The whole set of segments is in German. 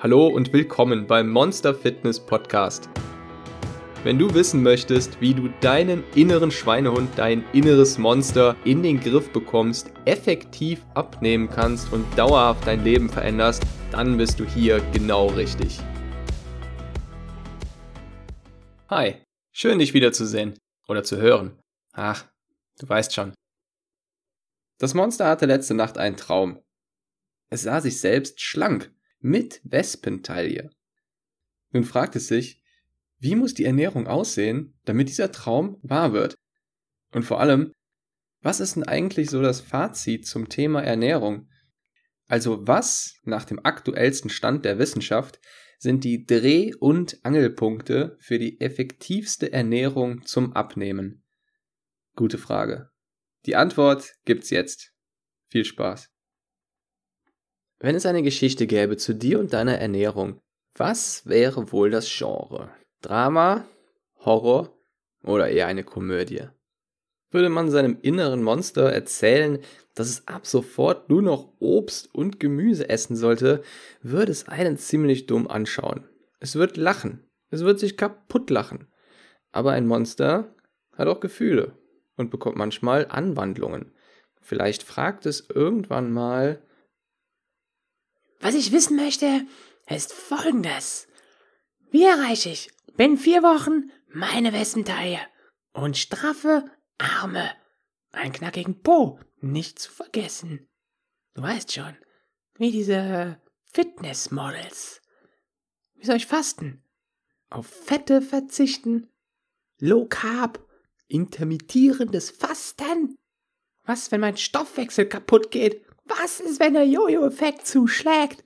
Hallo und willkommen beim Monster Fitness Podcast. Wenn du wissen möchtest, wie du deinen inneren Schweinehund, dein inneres Monster in den Griff bekommst, effektiv abnehmen kannst und dauerhaft dein Leben veränderst, dann bist du hier genau richtig. Hi, schön dich wiederzusehen oder zu hören. Ach, du weißt schon. Das Monster hatte letzte Nacht einen Traum. Es sah sich selbst schlank, mit Wespentaille. Nun fragt es sich, wie muss die Ernährung aussehen, damit dieser Traum wahr wird? Und vor allem, was ist denn eigentlich so das Fazit zum Thema Ernährung? Also was, nach dem aktuellsten Stand der Wissenschaft, sind die Dreh- und Angelpunkte für die effektivste Ernährung zum Abnehmen? Gute Frage. Die Antwort gibt's jetzt. Viel Spaß. Wenn es eine Geschichte gäbe zu dir und deiner Ernährung, was wäre wohl das Genre? Drama, Horror oder eher eine Komödie? Würde man seinem inneren Monster erzählen, dass es ab sofort nur noch Obst und Gemüse essen sollte, würde es einen ziemlich dumm anschauen. Es wird lachen, es wird sich kaputt lachen. Aber ein Monster hat auch Gefühle und bekommt manchmal Anwandlungen. Vielleicht fragt es irgendwann mal, was ich wissen möchte, ist folgendes. Wie erreiche ich binnen vier Wochen meine Wespentaille und straffe Arme, einen knackigen Po, nicht zu vergessen. Du weißt schon, wie diese Fitnessmodels. Wie soll ich fasten? Auf Fette verzichten? Low Carb? Intermittierendes Fasten? Was, wenn mein Stoffwechsel kaputt geht was ist, wenn der Jojo-Effekt zuschlägt?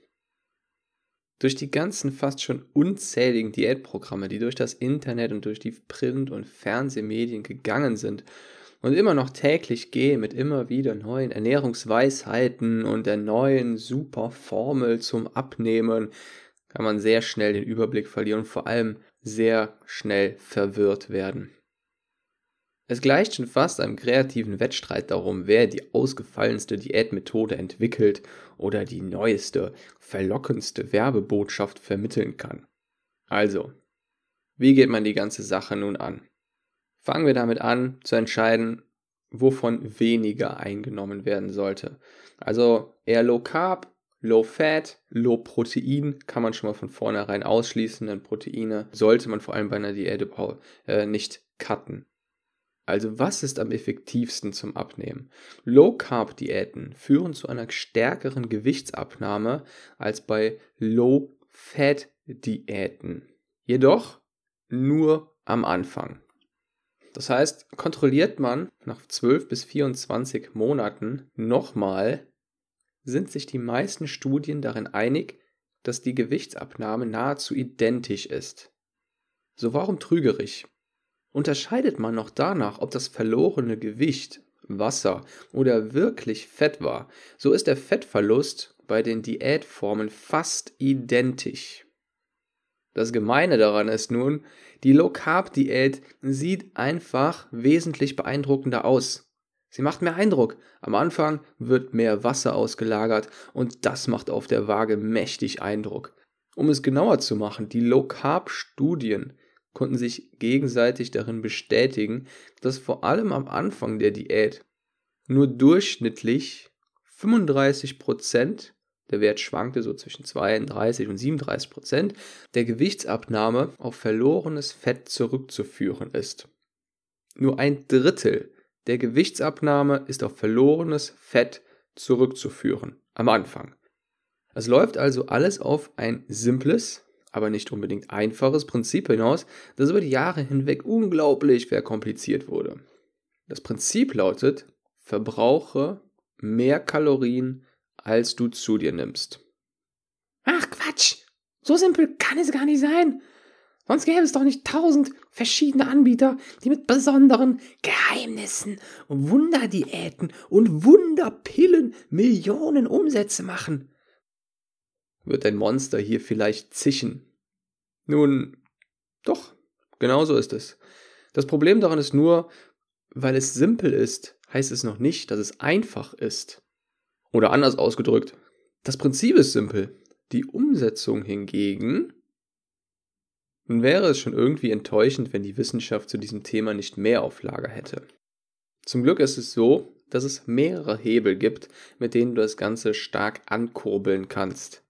Durch die ganzen fast schon unzähligen Diätprogramme, die durch das Internet und durch die Print- und Fernsehmedien gegangen sind und immer noch täglich gehen mit immer wieder neuen Ernährungsweisheiten und der neuen super Formel zum Abnehmen, kann man sehr schnell den Überblick verlieren und vor allem sehr schnell verwirrt werden. Es gleicht schon fast einem kreativen Wettstreit darum, wer die ausgefallenste Diätmethode entwickelt oder die neueste, verlockendste Werbebotschaft vermitteln kann. Also, wie geht man die ganze Sache nun an? Fangen wir damit an, zu entscheiden, wovon weniger eingenommen werden sollte. Also eher Low Carb, Low Fat, Low Protein kann man schon mal von vornherein ausschließen, denn Proteine sollte man vor allem bei einer Diät äh, nicht cutten. Also was ist am effektivsten zum Abnehmen? Low-Carb-Diäten führen zu einer stärkeren Gewichtsabnahme als bei Low-Fat-Diäten. Jedoch nur am Anfang. Das heißt, kontrolliert man nach 12 bis 24 Monaten nochmal, sind sich die meisten Studien darin einig, dass die Gewichtsabnahme nahezu identisch ist. So warum trügerig? Unterscheidet man noch danach, ob das verlorene Gewicht Wasser oder wirklich Fett war, so ist der Fettverlust bei den Diätformen fast identisch. Das Gemeine daran ist nun, die Low Carb Diät sieht einfach wesentlich beeindruckender aus. Sie macht mehr Eindruck. Am Anfang wird mehr Wasser ausgelagert und das macht auf der Waage mächtig Eindruck. Um es genauer zu machen, die Low Carb Studien konnten sich gegenseitig darin bestätigen, dass vor allem am Anfang der Diät nur durchschnittlich 35 Prozent, der Wert schwankte so zwischen 32 und 37 Prozent, der Gewichtsabnahme auf verlorenes Fett zurückzuführen ist. Nur ein Drittel der Gewichtsabnahme ist auf verlorenes Fett zurückzuführen am Anfang. Es läuft also alles auf ein simples, aber nicht unbedingt einfaches Prinzip hinaus, das über die Jahre hinweg unglaublich verkompliziert wurde. Das Prinzip lautet, verbrauche mehr Kalorien, als du zu dir nimmst. Ach Quatsch, so simpel kann es gar nicht sein. Sonst gäbe es doch nicht tausend verschiedene Anbieter, die mit besonderen Geheimnissen, Wunderdiäten und Wunderpillen Millionen Umsätze machen wird ein Monster hier vielleicht zischen. Nun, doch, genau so ist es. Das Problem daran ist nur, weil es simpel ist, heißt es noch nicht, dass es einfach ist. Oder anders ausgedrückt, das Prinzip ist simpel. Die Umsetzung hingegen nun wäre es schon irgendwie enttäuschend, wenn die Wissenschaft zu diesem Thema nicht mehr auf Lager hätte. Zum Glück ist es so, dass es mehrere Hebel gibt, mit denen du das Ganze stark ankurbeln kannst.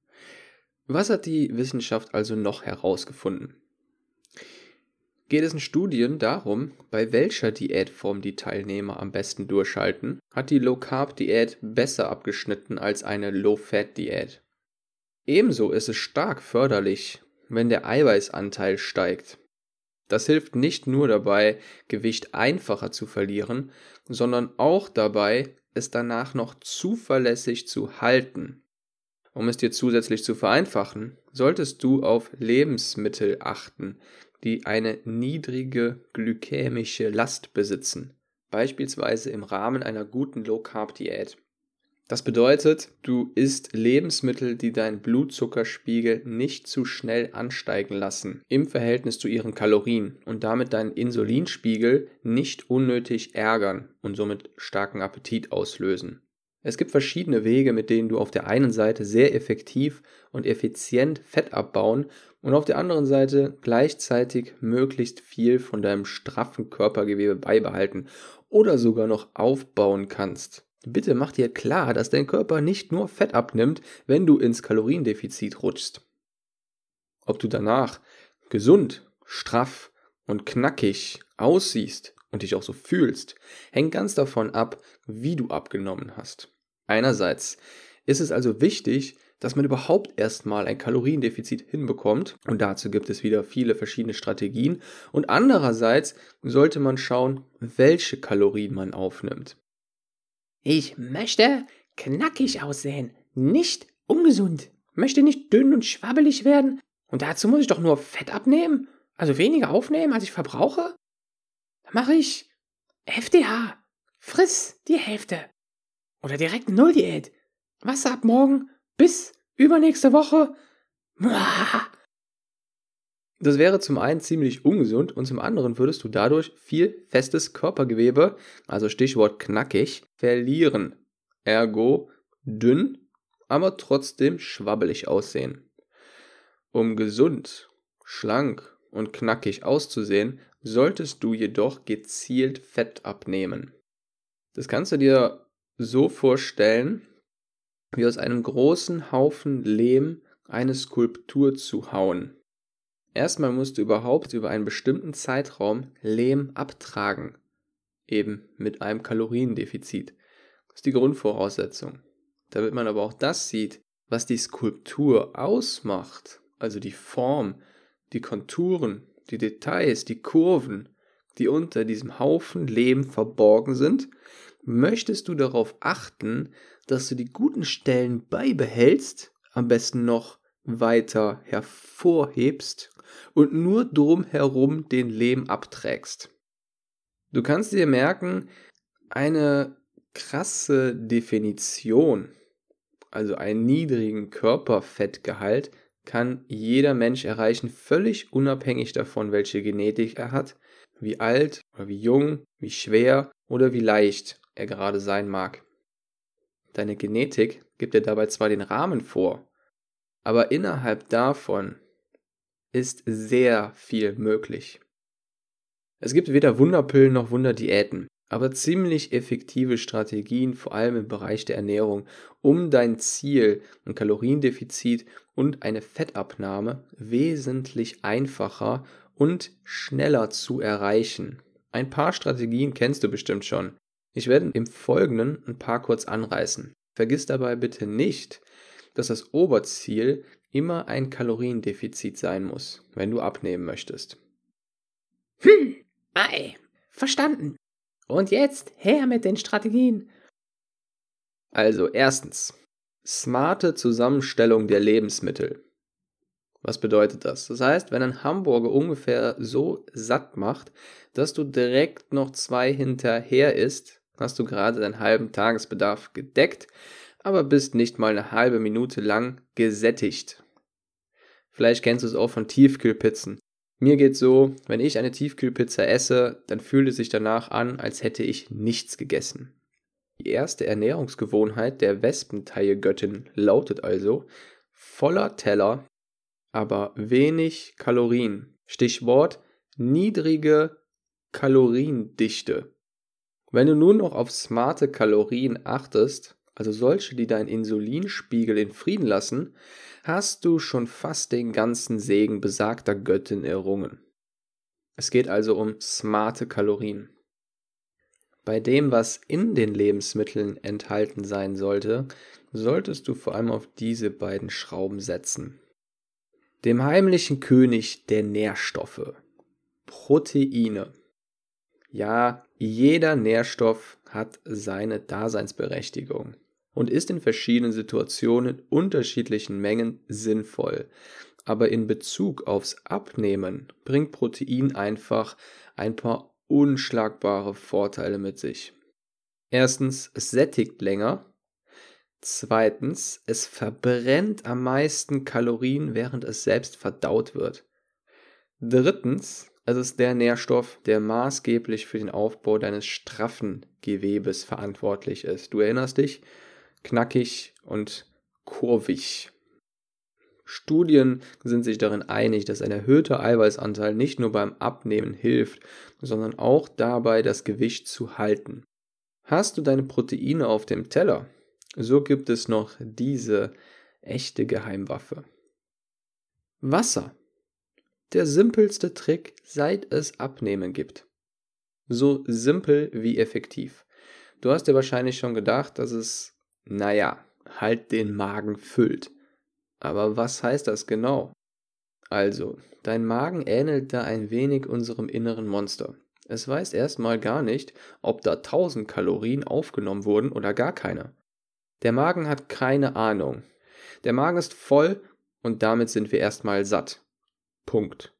Was hat die Wissenschaft also noch herausgefunden? Geht es in Studien darum, bei welcher Diätform die Teilnehmer am besten durchhalten, hat die Low-Carb-Diät besser abgeschnitten als eine Low-Fat-Diät. Ebenso ist es stark förderlich, wenn der Eiweißanteil steigt. Das hilft nicht nur dabei, Gewicht einfacher zu verlieren, sondern auch dabei, es danach noch zuverlässig zu halten. Um es dir zusätzlich zu vereinfachen, solltest du auf Lebensmittel achten, die eine niedrige glykämische Last besitzen, beispielsweise im Rahmen einer guten Low-Carb-Diät. Das bedeutet, du isst Lebensmittel, die deinen Blutzuckerspiegel nicht zu schnell ansteigen lassen im Verhältnis zu ihren Kalorien und damit deinen Insulinspiegel nicht unnötig ärgern und somit starken Appetit auslösen. Es gibt verschiedene Wege, mit denen du auf der einen Seite sehr effektiv und effizient Fett abbauen und auf der anderen Seite gleichzeitig möglichst viel von deinem straffen Körpergewebe beibehalten oder sogar noch aufbauen kannst. Bitte mach dir klar, dass dein Körper nicht nur Fett abnimmt, wenn du ins Kaloriendefizit rutschst. Ob du danach gesund, straff und knackig aussiehst und dich auch so fühlst, hängt ganz davon ab, wie du abgenommen hast. Einerseits ist es also wichtig, dass man überhaupt erstmal ein Kaloriendefizit hinbekommt. Und dazu gibt es wieder viele verschiedene Strategien. Und andererseits sollte man schauen, welche Kalorien man aufnimmt. Ich möchte knackig aussehen, nicht ungesund. Möchte nicht dünn und schwabbelig werden. Und dazu muss ich doch nur Fett abnehmen, also weniger aufnehmen, als ich verbrauche. Mache ich FDH. Friss die Hälfte. Oder direkt Null-Diät. Wasser ab morgen bis übernächste Woche. Das wäre zum einen ziemlich ungesund und zum anderen würdest du dadurch viel festes Körpergewebe, also Stichwort knackig, verlieren. Ergo dünn, aber trotzdem schwabbelig aussehen. Um gesund, schlank und knackig auszusehen, solltest du jedoch gezielt Fett abnehmen. Das kannst du dir so vorstellen, wie aus einem großen Haufen Lehm eine Skulptur zu hauen. Erstmal musst du überhaupt über einen bestimmten Zeitraum Lehm abtragen, eben mit einem Kaloriendefizit. Das ist die Grundvoraussetzung. Damit man aber auch das sieht, was die Skulptur ausmacht, also die Form, die Konturen, die Details, die Kurven, die unter diesem Haufen Lehm verborgen sind, möchtest du darauf achten, dass du die guten Stellen beibehältst, am besten noch weiter hervorhebst und nur drumherum den Lehm abträgst. Du kannst dir merken, eine krasse Definition, also einen niedrigen Körperfettgehalt, kann jeder Mensch erreichen, völlig unabhängig davon, welche Genetik er hat, wie alt oder wie jung, wie schwer oder wie leicht er gerade sein mag. Deine Genetik gibt dir dabei zwar den Rahmen vor, aber innerhalb davon ist sehr viel möglich. Es gibt weder Wunderpillen noch Wunderdiäten, aber ziemlich effektive Strategien, vor allem im Bereich der Ernährung, um dein Ziel, ein Kaloriendefizit und eine Fettabnahme wesentlich einfacher und schneller zu erreichen. Ein paar Strategien kennst du bestimmt schon. Ich werde im Folgenden ein paar kurz anreißen. Vergiss dabei bitte nicht, dass das Oberziel immer ein Kaloriendefizit sein muss, wenn du abnehmen möchtest. Hm, ei, verstanden. Und jetzt her mit den Strategien. Also erstens, smarte Zusammenstellung der Lebensmittel. Was bedeutet das? Das heißt, wenn ein Hamburger ungefähr so satt macht, dass du direkt noch zwei hinterher isst, hast du gerade deinen halben Tagesbedarf gedeckt, aber bist nicht mal eine halbe Minute lang gesättigt. Vielleicht kennst du es auch von Tiefkühlpizzen. Mir geht so, wenn ich eine Tiefkühlpizza esse, dann fühlt es sich danach an, als hätte ich nichts gegessen. Die erste Ernährungsgewohnheit der Wespenteiegöttin lautet also, voller Teller, aber wenig Kalorien. Stichwort niedrige Kaloriendichte. Wenn du nun noch auf smarte Kalorien achtest, also solche, die deinen Insulinspiegel in Frieden lassen, hast du schon fast den ganzen Segen besagter Göttin errungen. Es geht also um smarte Kalorien. Bei dem, was in den Lebensmitteln enthalten sein sollte, solltest du vor allem auf diese beiden Schrauben setzen. Dem heimlichen König der Nährstoffe. Proteine. Ja, jeder Nährstoff hat seine Daseinsberechtigung und ist in verschiedenen Situationen unterschiedlichen Mengen sinnvoll. Aber in Bezug aufs Abnehmen bringt Protein einfach ein paar unschlagbare Vorteile mit sich. Erstens, es sättigt länger. Zweitens, es verbrennt am meisten Kalorien, während es selbst verdaut wird. Drittens, es ist der Nährstoff, der maßgeblich für den Aufbau deines straffen Gewebes verantwortlich ist. Du erinnerst dich? Knackig und kurvig. Studien sind sich darin einig, dass ein erhöhter Eiweißanteil nicht nur beim Abnehmen hilft, sondern auch dabei, das Gewicht zu halten. Hast du deine Proteine auf dem Teller, so gibt es noch diese echte Geheimwaffe. Wasser. Der simpelste Trick, seit es Abnehmen gibt. So simpel wie effektiv. Du hast dir wahrscheinlich schon gedacht, dass es, naja, halt den Magen füllt. Aber was heißt das genau? Also, dein Magen ähnelt da ein wenig unserem inneren Monster. Es weiß erstmal gar nicht, ob da 1000 Kalorien aufgenommen wurden oder gar keine. Der Magen hat keine Ahnung. Der Magen ist voll und damit sind wir erstmal satt. Punkt.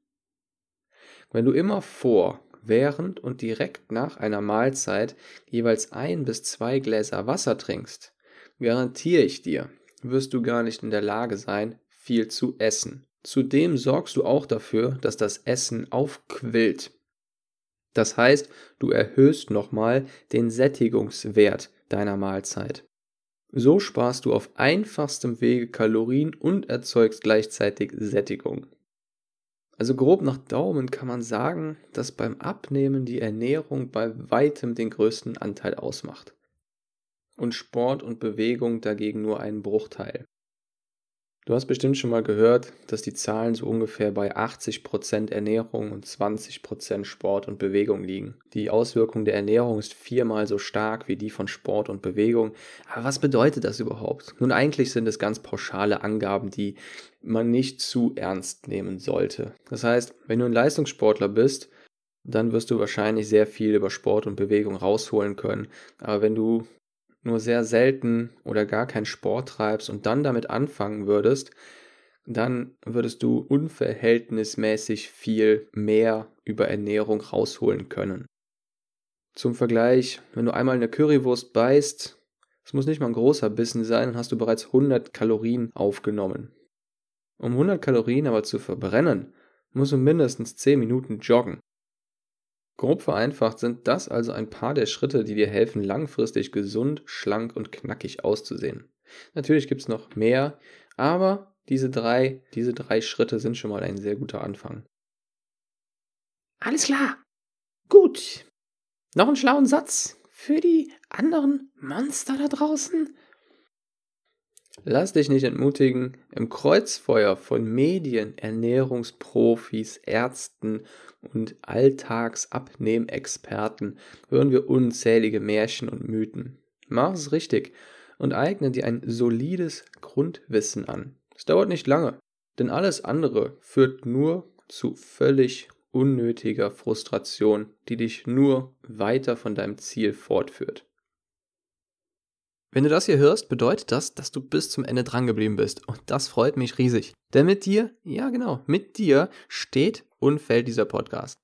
Wenn du immer vor, während und direkt nach einer Mahlzeit jeweils ein bis zwei Gläser Wasser trinkst, garantiere ich dir, wirst du gar nicht in der Lage sein, viel zu essen. Zudem sorgst du auch dafür, dass das Essen aufquillt. Das heißt, du erhöhst nochmal den Sättigungswert deiner Mahlzeit. So sparst du auf einfachstem Wege Kalorien und erzeugst gleichzeitig Sättigung. Also grob nach Daumen kann man sagen, dass beim Abnehmen die Ernährung bei weitem den größten Anteil ausmacht und Sport und Bewegung dagegen nur einen Bruchteil. Du hast bestimmt schon mal gehört, dass die Zahlen so ungefähr bei 80% Ernährung und 20% Sport und Bewegung liegen. Die Auswirkung der Ernährung ist viermal so stark wie die von Sport und Bewegung. Aber was bedeutet das überhaupt? Nun, eigentlich sind es ganz pauschale Angaben, die man nicht zu ernst nehmen sollte. Das heißt, wenn du ein Leistungssportler bist, dann wirst du wahrscheinlich sehr viel über Sport und Bewegung rausholen können. Aber wenn du nur sehr selten oder gar keinen Sport treibst und dann damit anfangen würdest, dann würdest du unverhältnismäßig viel mehr über Ernährung rausholen können. Zum Vergleich, wenn du einmal eine Currywurst beißt, es muss nicht mal ein großer Bissen sein, dann hast du bereits 100 Kalorien aufgenommen. Um 100 Kalorien aber zu verbrennen, musst du mindestens 10 Minuten joggen. Grob vereinfacht sind das also ein paar der Schritte, die dir helfen, langfristig gesund, schlank und knackig auszusehen. Natürlich gibt es noch mehr, aber diese drei, diese drei Schritte sind schon mal ein sehr guter Anfang. Alles klar. Gut. Noch einen schlauen Satz für die anderen Monster da draußen? Lass dich nicht entmutigen. Im Kreuzfeuer von Medien, Ernährungsprofis, Ärzten und Alltagsabnehmexperten hören wir unzählige Märchen und Mythen. Mach es richtig und eigne dir ein solides Grundwissen an. Es dauert nicht lange, denn alles andere führt nur zu völlig unnötiger Frustration, die dich nur weiter von deinem Ziel fortführt. Wenn du das hier hörst, bedeutet das, dass du bis zum Ende drangeblieben bist. Und das freut mich riesig. Denn mit dir, ja genau, mit dir steht und fällt dieser Podcast.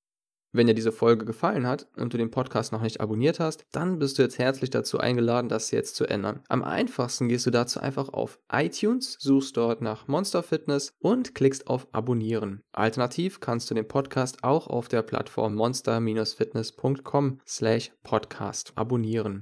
Wenn dir diese Folge gefallen hat und du den Podcast noch nicht abonniert hast, dann bist du jetzt herzlich dazu eingeladen, das jetzt zu ändern. Am einfachsten gehst du dazu einfach auf iTunes, suchst dort nach Monster Fitness und klickst auf Abonnieren. Alternativ kannst du den Podcast auch auf der Plattform monster-fitness.com slash podcast abonnieren.